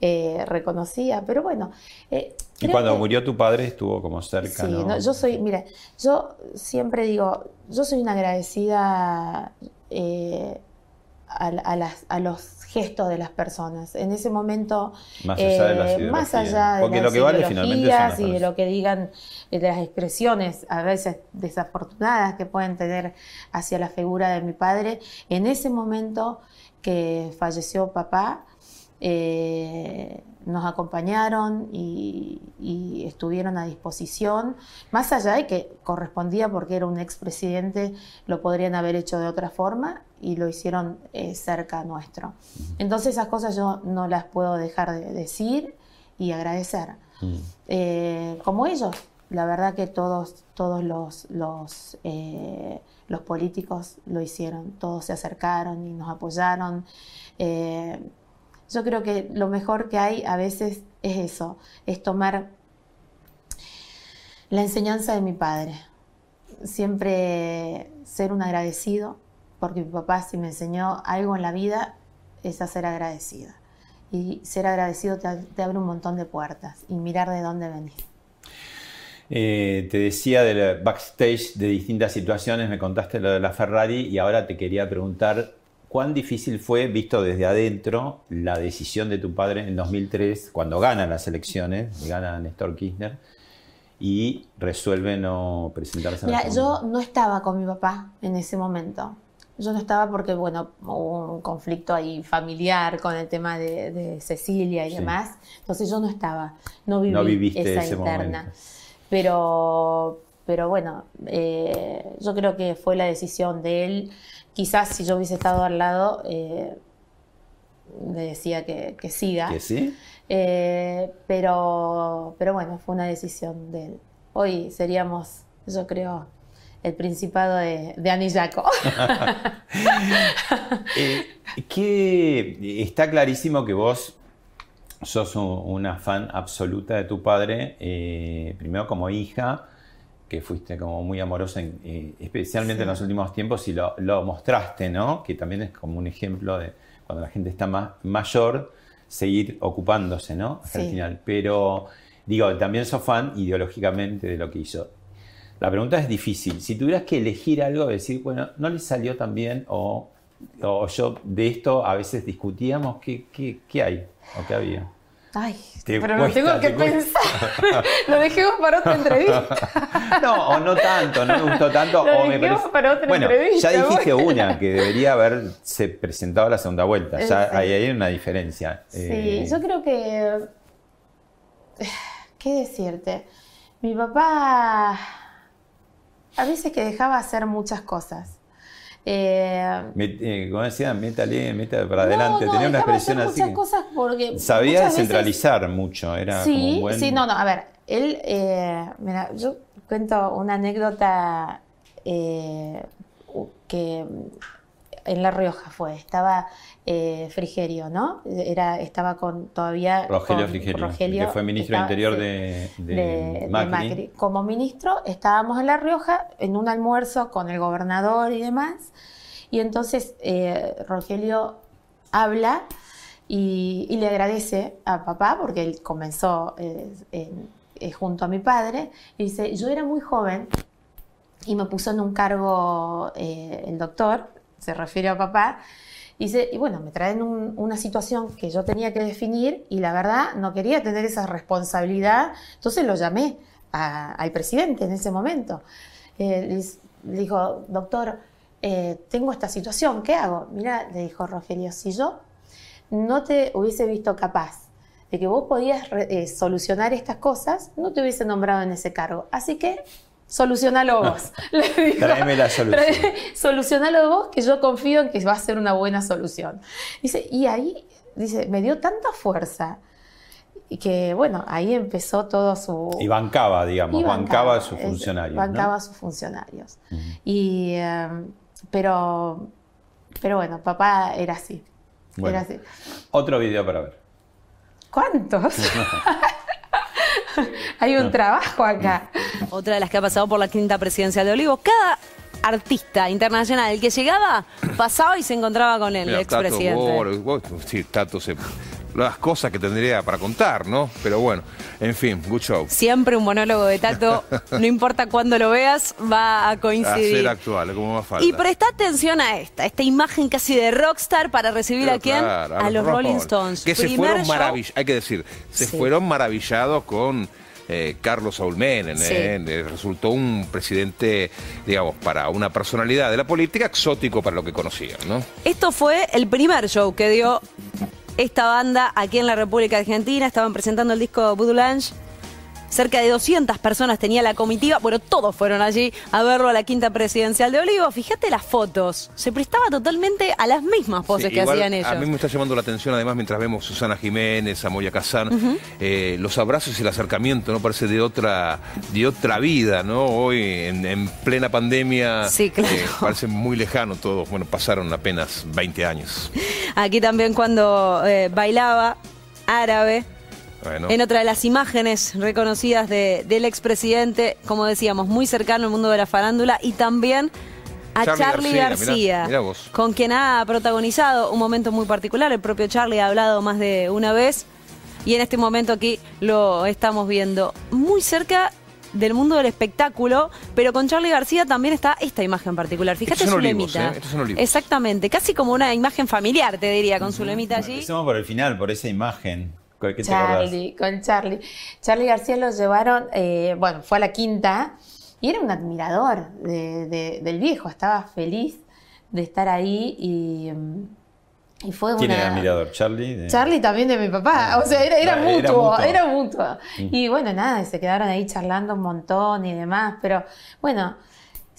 eh, reconocía, pero bueno. y cuando murió tu padre estuvo como cerca. Sí, yo soy, mira, yo siempre digo, yo soy una agradecida a, las, a los gestos de las personas. En ese momento, más allá de las eh, más allá de las ideologías y de lo que digan, de las expresiones a veces desafortunadas que pueden tener hacia la figura de mi padre, en ese momento que falleció papá, eh, nos acompañaron y, estuvieron a disposición, más allá de que correspondía porque era un expresidente, lo podrían haber hecho de otra forma y lo hicieron eh, cerca nuestro. Entonces esas cosas yo no las puedo dejar de decir y agradecer. Eh, como ellos, la verdad que todos, todos los, los, eh, los, políticos lo hicieron, todos se acercaron y nos apoyaron. yo creo que lo mejor que hay a veces es eso, es tomar la enseñanza de mi padre. Siempre ser un agradecido, porque mi papá si me enseñó algo en la vida es a ser agradecida. Y ser agradecido te, abre un montón de puertas y mirar de dónde venís. Eh, te decía del backstage de distintas situaciones, me contaste lo de la Ferrari y ahora te quería preguntar cuán difícil fue, visto desde adentro, la decisión de tu padre en 2003, cuando gana las elecciones, gana Néstor Kirchner, y resuelve no presentarse a la yo no estaba con mi papá en ese momento. Yo no estaba porque, bueno, hubo un conflicto ahí familiar con el tema de, Cecilia y demás. Entonces yo no estaba, no viví esa interna. Pero, pero bueno, eh, yo creo que fue la decisión de él. Quizás si yo hubiese estado al lado, eh, le decía que, siga. ¿Que sí? Eh, pero, pero bueno, fue una decisión de él. Hoy seríamos, yo creo, el Principado de, de Anillaco. [laughs] Eh, que está clarísimo que vos sos una fan absoluta de tu padre, eh, primero como hija, que fuiste como muy amorosa, eh, especialmente en los últimos tiempos, y lo, mostraste, ¿no? Que también es como un ejemplo de cuando la gente está más mayor, seguir ocupándose, ¿no? Hasta el final. Pero digo, también sos fan ideológicamente de lo que hizo. La pregunta es difícil. Si tuvieras que elegir algo, decir, bueno, no le salió tan bien o, yo de esto a veces discutíamos, ¿qué, qué, hay o qué había? Ay, pero lo tengo que pensar. [laughs] lo dejemos para otra [laughs] entrevista. no, o no tanto, no me gustó tanto. [laughs] Lo o me parece... para otra bueno, entrevista. ya dijiste una que debería haberse presentado a la segunda vuelta. Ya sí. hay, una diferencia. Sí, eh, yo creo que. [sighs] ¿Qué decirte? Mi papá a veces que dejaba hacer muchas cosas. Eh, eh, como decía, métale, métale para adelante. Tenía una expresión así. Muchas cosas porque sabía descentralizar mucho. Era sí, buen... sí, no, no. A ver, él, eh, mira, yo cuento una anécdota eh, que en La Rioja fue, estaba eh, Frigerio, ¿no? Era, estaba con todavía... Rogelio Frigerio, que fue ministro de Interior de, Macri. Como ministro estábamos en La Rioja en un almuerzo con el gobernador y demás, y entonces eh, Rogelio habla y, y le agradece a papá porque él comenzó eh, en- junto a mi padre. Y dice, yo era muy joven y me puso en un cargo eh, el doctor, se refiere a papá, y, y bueno, me traen un- una situación que yo tenía que definir y la verdad no quería tener esa responsabilidad, entonces lo llamé al presidente en ese momento. Eh, le dijo, doctor, eh, tengo esta situación, ¿qué hago? Mira, le dijo Rogelio, si yo no te hubiese visto capaz de que vos podías eh, solucionar estas cosas, no te hubiese nombrado en ese cargo. Así que solucionalo vos. [laughs] Le dijo. Tráeme la solución. Solucionalo vos, que yo confío en que va a ser una buena solución. Dice, y ahí, dice, me dio tanta fuerza y que, bueno, ahí empezó todo su... Y bancaba, digamos, y bancaba, a sus funcionarios. ¿no? Bancaba a sus funcionarios. Y, eh, pero, pero bueno, papá era así. Bueno. Era así. Otro video para ver. ¿Cuántos? [laughs] [laughs] Hay un trabajo acá. Otra de las que ha pasado por la quinta presidencial de Olivos. Cada artista internacional que llegaba, pasaba y se encontraba con el Mira, expresidente. vos- vos- sí, Tato se- las cosas que tendría para contar, ¿no? Pero bueno, en fin, good show. Siempre un monólogo de Tato, [laughs] no importa cuándo lo veas, va a A coincidir. ser actual, como más falta. Y presta atención a esta, esta imagen casi de rockstar para recibir Pero a quién? claro, a los Rolling. Stones. Que se fueron maravillados, hay que decir, se Sí. fueron maravillados con eh, Carlos Saúl Menem. Sí. eh, Resultó un presidente, digamos, para una personalidad de la política exótico para lo que conocían, ¿no? Esto fue el primer show que dio esta banda aquí en la República Argentina. Estaban presentando el disco Voodoo Lounge. Cerca de 200 personas tenía la comitiva. Bueno, todos fueron allí a verlo a la quinta presidencial de Olivo. Fíjate las fotos. Se prestaba totalmente a las mismas poses Sí, que igual, hacían ellos. A mí me está llamando la atención, además, mientras vemos Susana Jiménez, a Moya Kazan, eh, los abrazos y el acercamiento, ¿no? Parece de otra, de otra vida, ¿no? Hoy, en, en plena pandemia, Sí, claro. eh, parece muy lejano todo. Bueno, pasaron apenas 20 años. Aquí también cuando eh, bailaba árabe. Bueno, En otra de las imágenes reconocidas de- del expresidente, como decíamos, muy cercano al mundo de la farándula y también a Charly Charlie García, García, mirá, mirá vos. con quien ha protagonizado un momento muy particular. El propio Charlie ha hablado más de una vez y en este momento aquí lo estamos viendo muy cerca del mundo del espectáculo, pero con Charlie García también está esta imagen particular. Fíjate Estos son su olivos, lemita. ¿eh? Estos son olivos. Exactamente, casi como una imagen familiar, te diría, con su lemita allí. Empecemos por el final, por esa imagen. ¿Qué te acordás? Charlie, con Charlie. Charlie García lo llevaron, eh, bueno, fue a la quinta y era un admirador de- de- del viejo, estaba feliz de estar ahí y, mm, y fue ¿Quién una... era admirador? ¿Charlie? De- Charlie también de mi papá, o sea, era, era Ah, era mutuo, mutuo. era mutuo. Y bueno, nada, se quedaron ahí charlando un montón y demás, pero bueno,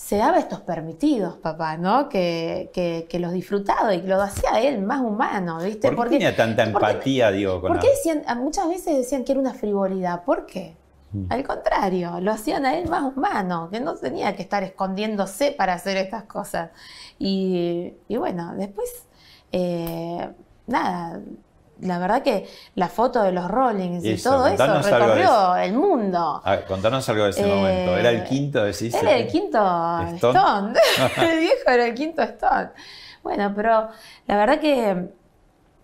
se daba estos permitidos, papá, ¿no? Que, que, que los disfrutaba y que lo hacía él más humano, ¿viste? ¿Por qué tenía tanta porque- empatía, digo, con ¿Por qué decían, muchas veces decían que era una frivolidad? ¿Por qué? Mm. Al contrario, lo hacían a él más humano, que no tenía que estar escondiéndose para hacer estas cosas. Y, y bueno, después, eh, nada, la verdad que la foto de los Rollings y Eso, todo eso recorrió el mundo. A ver, contanos algo de ese Eh, momento. ¿Era el quinto, decís? Era el quinto Stone. Stone. [laughs] [laughs] el viejo era el quinto Stone. Bueno, pero la verdad que,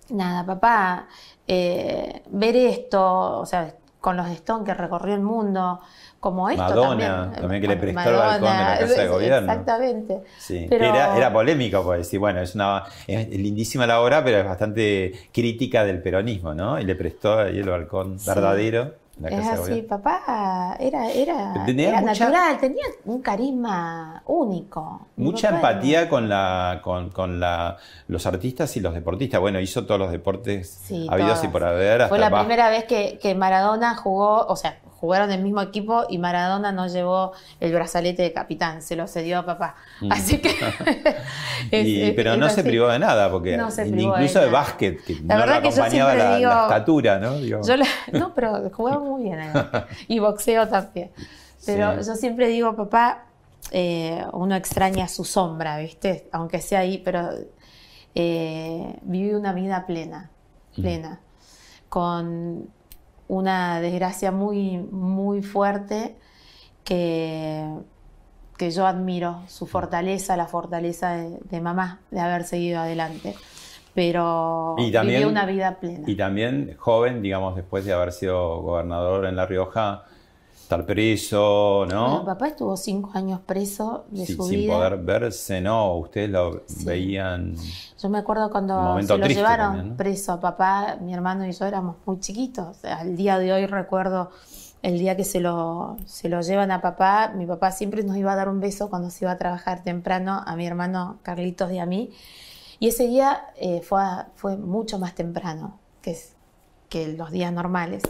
nada, papá, eh, ver esto, o sea, con los Stone que recorrió el mundo, como esto Madonna, también. también que le prestó el balcón de la Casa de Gobierno. Exactamente. Sí, Pero- era, era polémico, pues decir, bueno, es una es lindísima la obra, pero es bastante crítica del peronismo, ¿no? Y le prestó ahí el balcón Sí. verdadero la Es Casa de así, Gobierno. papá era, era, Tenía era mucha- natural, tenía un carisma único. Mucha era- empatía con la con, con la, los artistas y los deportistas. Bueno, hizo todos los deportes Sí, habidos todas. y por haber. Fue la bajo. primera vez que, que Maradona jugó, o sea, jugaron el mismo equipo y Maradona no llevó el brazalete de capitán, se lo cedió a papá. Así que. [laughs] [laughs] es- Y- es- pero es no se privó de nada, porque No se privó incluso de, básquet, que La no yo acompañaba la, digo- la estatura, ¿no? Digo, Yo la- no, pero jugaba [laughs] muy bien además. y boxeo también. Pero Sí. yo siempre digo, papá, eh, uno extraña su sombra, ¿viste? Aunque sea ahí, pero eh, viví una vida plena, plena, con una desgracia muy, muy fuerte que, que yo admiro, su fortaleza, la fortaleza de, de mamá, de haber seguido adelante. pero Y también- viví una vida plena. Y también joven, digamos, después de haber sido gobernador en La Rioja, estar preso, ¿no? Bueno, papá estuvo cinco años preso de Sí, su sin vida. poder verse, ¿no? Ustedes lo veían. Yo me acuerdo cuando se lo llevaron también, ¿no? preso a papá, mi hermano y yo éramos muy chiquitos. Al día de hoy recuerdo el día que se lo, se lo llevan a papá. Mi papá siempre nos iba a dar un beso cuando se iba a trabajar temprano a mi hermano Carlitos y a mí. Y ese día eh, fue, a- fue mucho más temprano que, que los días normales.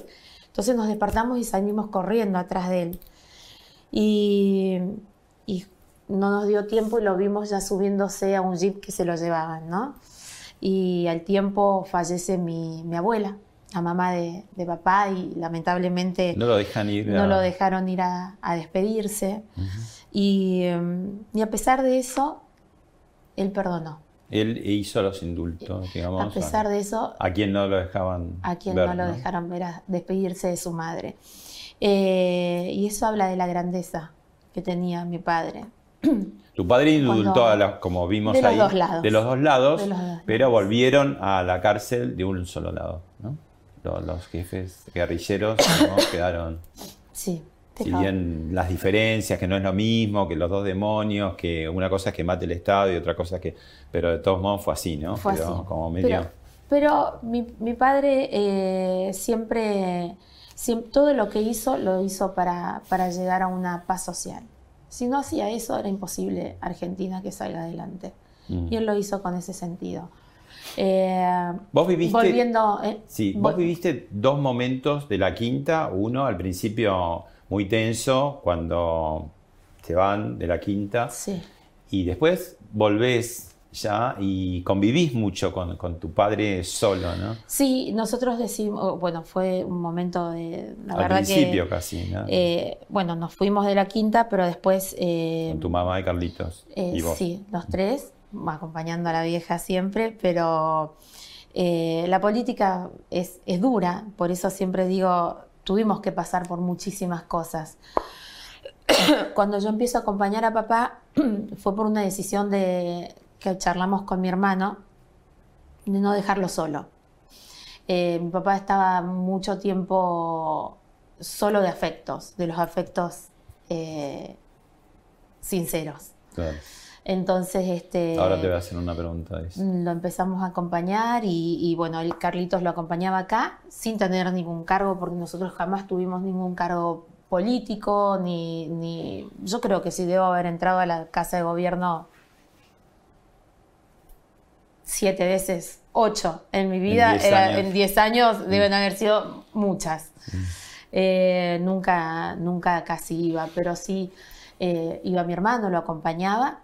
Entonces nos despertamos y salimos corriendo atrás de él. Y, y no nos dio tiempo y lo vimos ya subiéndose a un jeep que se lo llevaban, ¿no? Y al tiempo fallece mi, mi abuela, la mamá de, de papá, y lamentablemente No lo dejan ir. no lo dejaron ir a, a despedirse. y, em, y a pesar de eso, él perdonó. Él hizo los indultos, digamos. A pesar de eso, A quien no lo dejaban. a quien ver, no lo dejaron ver a despedirse de su madre. Eh, y eso habla de la grandeza que tenía mi padre. [clears throat] Tu padre indultó, a la- como vimos de los ahí, dos lados. de los dos lados, De los dos pero volvieron a la cárcel de un solo lado. ¿no? Los, los jefes guerrilleros ¿no? [coughs] quedaron. Sí. Si bien las diferencias, que no es lo mismo, que los dos demonios, que una cosa es que mate el Estado y otra cosa es que. Pero de todos modos fue así, ¿no? Fue pero así. como medio. Pero, pero mi, mi padre eh, siempre, siem- todo lo que hizo, lo hizo para, para llegar a una paz social. Si no hacía eso, era imposible Argentina que salga adelante. Mm. Y él lo hizo con ese sentido. Eh, Vos viviste. Volviendo. eh, Sí, vos viviste dos momentos de la quinta. Uno al principio muy tenso, cuando se van de la quinta. Sí. Y después volvés ya y convivís mucho con, con tu padre solo, ¿no? Sí, nosotros decimos, bueno, fue un momento de, la Al verdad principio que, casi, ¿no? eh, bueno, nos fuimos de la quinta, pero después eh, con tu mamá y Carlitos. Eh, y vos. Sí, los tres, acompañando a la vieja siempre, pero la política es, es dura, por eso siempre digo, tuvimos que pasar por muchísimas cosas. [coughs] Cuando yo empiezo a acompañar a papá, [clears throat] fue por una decisión de, que charlamos con mi hermano, de no dejarlo solo. Eh, mi papá estaba mucho tiempo solo de afectos, de los afectos eh, sinceros. Claro. Entonces, este, Ahora te voy a hacer una pregunta eso. lo empezamos a acompañar y, y, bueno, el Carlitos lo acompañaba acá sin tener ningún cargo, porque nosotros jamás tuvimos ningún cargo político, ni, ni yo creo que sí debo haber entrado a la casa de gobierno siete veces, ocho en mi vida, diez era- años. en diez años deben haber sido muchas. Eh, nunca, nunca casi iba, pero sí eh, iba mi hermano, lo acompañaba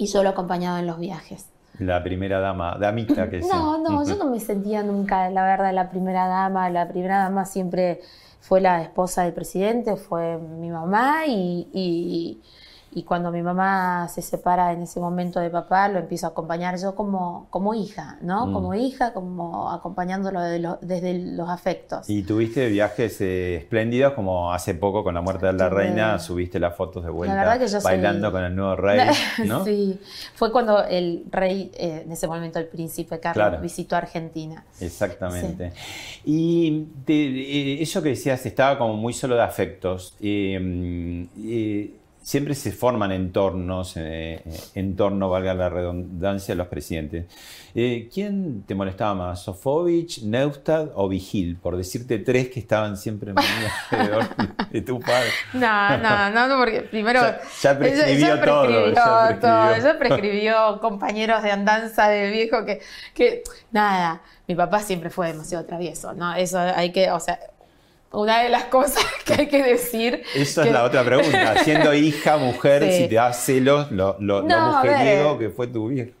y yo lo acompañaba en los viajes. La primera dama, damita que [laughs] No, sí. no, yo no me sentía nunca, la verdad, la primera dama. La primera dama siempre fue la esposa del presidente, fue mi mamá y, y- y cuando mi mamá se separa en ese momento de papá, lo empiezo a acompañar yo como, como hija, ¿no? Mm. Como hija, como acompañándolo de lo- desde los afectos. Y tuviste viajes eh, espléndidos, como hace poco con la muerte de la reina, subiste las fotos de vuelta verdad que yo soy- bailando con el nuevo rey, [laughs] ¿no? sí, fue cuando el rey, eh, en ese momento el príncipe Carlos, Claro. visitó Argentina. Exactamente. Y eh, eso que decías, estaba como muy solo de afectos. Eh, siempre se forman entornos, eh, en torno, valga la redundancia, los presidentes. Eh, ¿Quién te molestaba más, Sofovich, Neustadt o Vigil? Por decirte tres que estaban siempre [laughs] alrededor de tu padre. No, no, no, no, porque primero. Ya- ya prescribió todo, prescribió ya prescribió. todo, ella prescribió compañeros de andanza del viejo que, que. Nada, mi papá siempre fue demasiado travieso, ¿no? Eso hay que. O sea, una de las cosas [laughs] que hay que decir. Que- es la otra pregunta. [laughs] Siendo hija, mujer, Sí. si te da celos lo, lo, lo No, ver. mujeriego que fue tu viejo.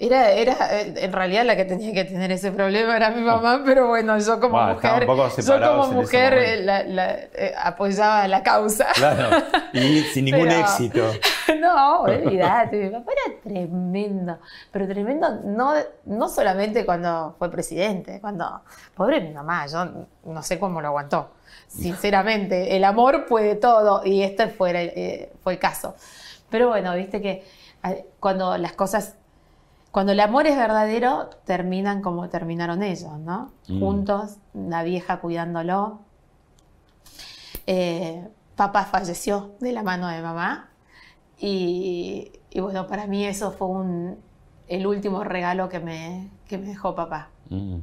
Era, era, eh, en realidad la que tenía que tener ese problema era mi mamá, pero bueno, yo como Bueno, mujer, yo como mujer eh, la- la, eh, apoyaba la causa. Claro. Y sin ningún Pero- éxito. [laughs] No, olvídate, mi papá era tremendo, pero tremendo no, no solamente cuando fue presidente, cuando, pobre mi mamá, yo no sé cómo lo aguantó, sinceramente, el amor puede todo y este fue, el- eh, fue el caso. Pero bueno, viste que cuando las cosas cuando el amor es verdadero, terminan como terminaron ellos, ¿no? Mm. Juntos, la vieja cuidándolo. Eh, papá falleció de la mano de mamá. Y, y bueno, para mí eso fue un, el último regalo que me, que me dejó papá. Mm.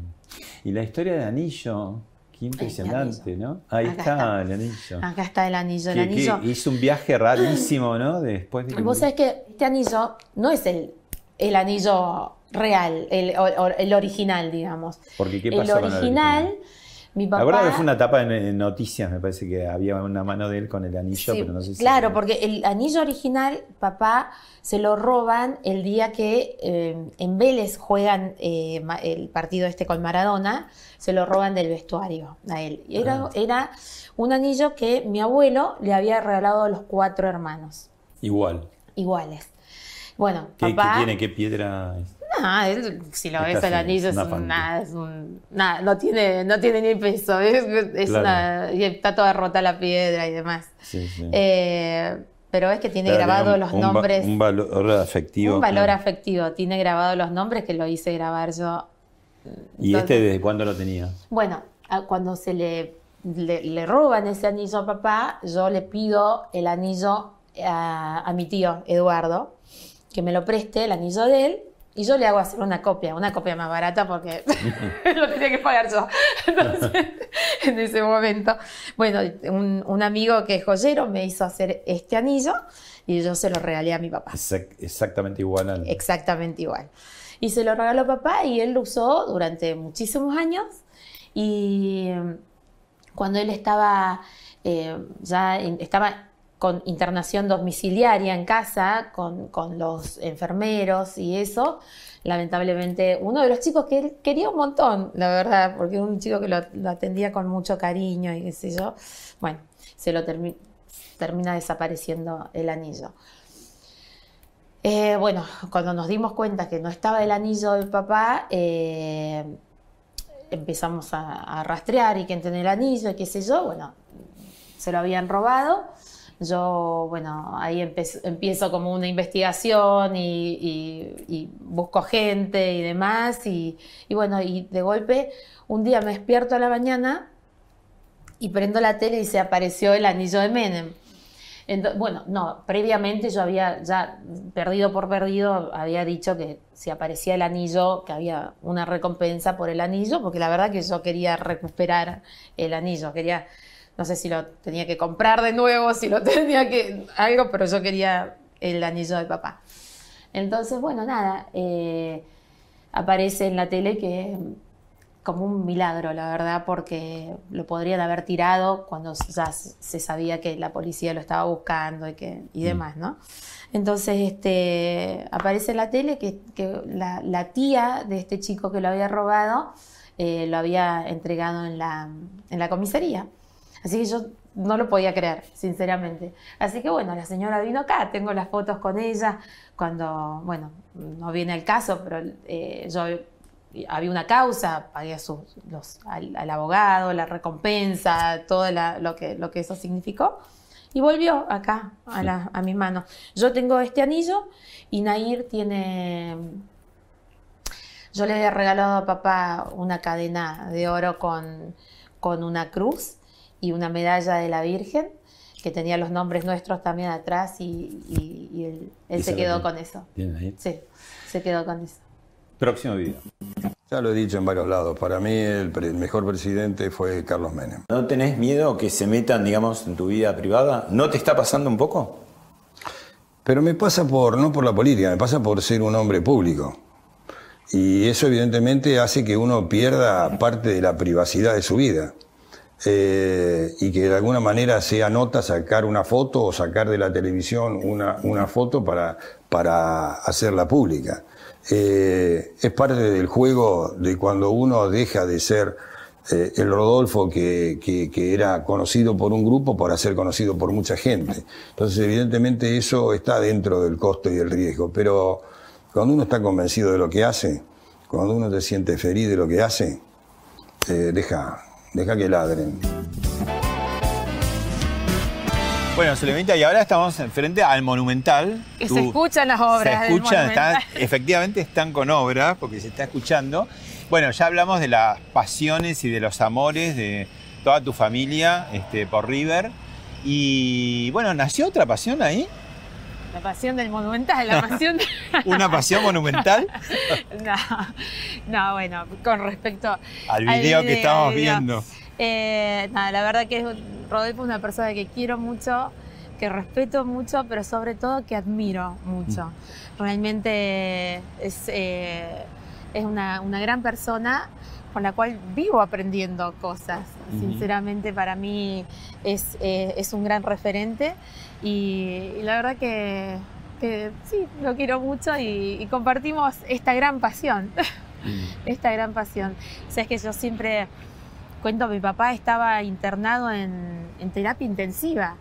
Y la historia del anillo, qué impresionante, ¿no? Ahí está, está. el anillo. Acá está el anillo. El Que- que anillo. hizo un viaje rarísimo, ¿no? Después de [clears throat] que Vos sabés que este anillo no es el, el anillo real, el, o- el original, digamos. Porque ¿qué el pasó con el original, mi papá. La verdad que fue una etapa en, noticias, me parece que había una mano de él con el anillo, Sí, pero no sé si. Claro, porque el anillo original, papá, se lo roban el día que eh, en Vélez juegan eh, el partido este con Maradona, se lo roban del vestuario a él. Era, Ah. era un anillo que mi abuelo le había regalado a los cuatro hermanos, Igual. iguales. Bueno, ¿Qué, qué papá... tiene? ¿Qué piedra? es? No, él, si lo ves el así, anillo es, una es un- no tiene, no tiene ni peso, es, es Claro. una- y está toda rota la piedra y demás. Sí, sí. Eh, pero es que tiene Claro, grabado un- los un va- nombres, Un valor afectivo. un valor claro. afectivo, tiene grabado los nombres que lo hice grabar yo. ¿Y Entonces- este desde cuándo lo tenía? Bueno, cuando se le, le, le roban ese anillo a papá, yo le pido el anillo a, a mi tío Eduardo, que me lo preste, el anillo de él, y yo le hago hacer una copia, una copia más barata porque [laughs] lo tenía que pagar yo Entonces, [laughs] en ese momento. Bueno, un, un amigo que es joyero me hizo hacer este anillo y yo se lo regalé a mi papá. Exact- exactamente igual al. Exactamente igual. Y se lo regaló papá y él lo usó durante muchísimos años. Y eh, cuando él estaba eh, ya en- estaba con internación domiciliaria en casa, con, con los enfermeros y eso, lamentablemente uno de los chicos que quería un montón, la verdad, porque era un chico que lo, atendía con mucho cariño y qué sé yo, bueno, se lo termi- termina desapareciendo el anillo. Eh, bueno, cuando nos dimos cuenta que no estaba el anillo del papá, eh, empezamos a, rastrear y quién tenía el anillo y qué sé yo, bueno, se lo habían robado. Yo, bueno, ahí empiezo como una investigación y, y- busco gente y demás. Y, bueno, y de golpe, un día me despierto a la mañana y prendo la tele y se apareció el anillo de Menem. Ento- bueno, no, previamente yo había ya perdido por perdido, había dicho que si aparecía el anillo, que había una recompensa por el anillo, porque la verdad que yo quería recuperar el anillo, quería, no sé si lo tenía que comprar de nuevo, si lo [laughs] tenía que, algo, pero yo quería el anillo de papá. Entonces, bueno, nada, eh, aparece en la tele que como un milagro, la verdad, porque lo podrían haber tirado cuando ya se sabía que la policía lo estaba buscando y, que, y demás, ¿no? Entonces, este, aparece en la tele que, que la, la tía de este chico que lo había robado eh, lo había entregado en la, en la comisaría. Así que yo no lo podía creer, sinceramente. Así que bueno, la señora vino acá, tengo las fotos con ella, cuando, bueno, no viene el caso, pero eh, yo había una causa, pagué a al, abogado, la recompensa, todo lo, que, lo que eso significó. Y volvió acá, a, la- a mis manos. Yo tengo este anillo y Nair tiene... Yo le había regalado a papá una cadena de oro con, con una cruz y una medalla de la Virgen, que tenía los nombres nuestros también atrás y, y- y él, él Y se quedó con eso. ¿Tienen ahí? Sí, se quedó con eso. Próximo video. Ya lo he dicho en varios lados. Para mí el, pre- el mejor presidente fue Carlos Menem. ¿No tenés miedo que se metan, digamos, en tu vida privada? ¿No te está pasando un poco? Pero me pasa por, no por la política, me pasa por ser un hombre público. Y eso evidentemente hace que uno pierda parte de la privacidad de su vida. Eh, y que de alguna manera sea nota sacar una foto o sacar de la televisión una, una foto para, para hacerla pública. Eh, es parte del juego de cuando uno deja de ser eh, el Rodolfo que, que- era conocido por un grupo para ser conocido por mucha gente. Entonces, evidentemente, eso está dentro del costo y el riesgo. Pero cuando uno está convencido de lo que hace, cuando uno se siente feliz de lo que hace, deja, deja que ladren. Bueno, Solemita, y ahora estamos frente al Monumental. Que Tú- se escuchan las obras. Se del escuchan, efectivamente están con obras, porque se está escuchando. Bueno, ya hablamos de las pasiones y de los amores de toda tu familia este, por River. Y bueno, ¿nació otra pasión ahí? La pasión del monumental, la pasión. [laughs] ¿Una pasión monumental? [laughs] no, no, bueno, con respecto Al video que estamos al video. viendo. Eh, nada, la verdad que es un- Rodolfo es una persona que quiero mucho, que respeto mucho, pero sobre todo que admiro mucho. Realmente es, eh, es una, una gran persona con la cual vivo aprendiendo cosas. Sinceramente para mí es, eh, es un gran referente y, y la verdad que, que sí, lo quiero mucho y, y compartimos esta gran pasión. [laughs] esta gran pasión. O sea, es que yo siempre cuento, mi papá estaba internado en, en terapia intensiva.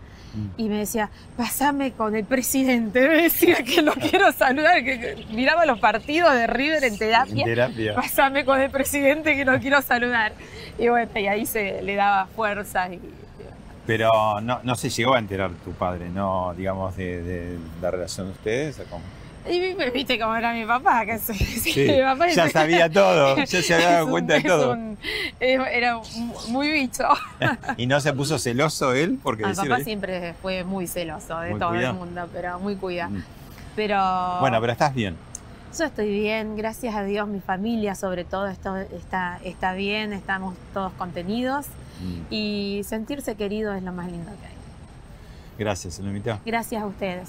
Y me decía, pasame con el presidente. [laughs] Me decía que lo quiero saludar, que, miraba los partidos de River en terapia. En terapia. Pasame con el presidente que lo quiero saludar. Y bueno, y ahí se le daba fuerza. Y, Pero no, no se llegó a enterar tu padre, ¿no? Digamos, de, de la relación de ustedes. ¿o cómo? Y vi- viste cómo era mi papá, que [laughs] sí, mi papá ya es- sabía todo, [laughs] ya se había dado un- cuenta de todo. un- era muy bicho. [laughs] ¿Y no se puso celoso él? Porque Mi papá siempre fue muy celoso de Muy todo cuidado. el mundo, pero muy cuida. Mm. Pero Bueno, pero estás bien. yo estoy bien, gracias a Dios, mi familia sobre todo esto- está, está bien, estamos todos contenidos Mm. y sentirse querido es lo más lindo que hay. Gracias, Solemita. Gracias a ustedes.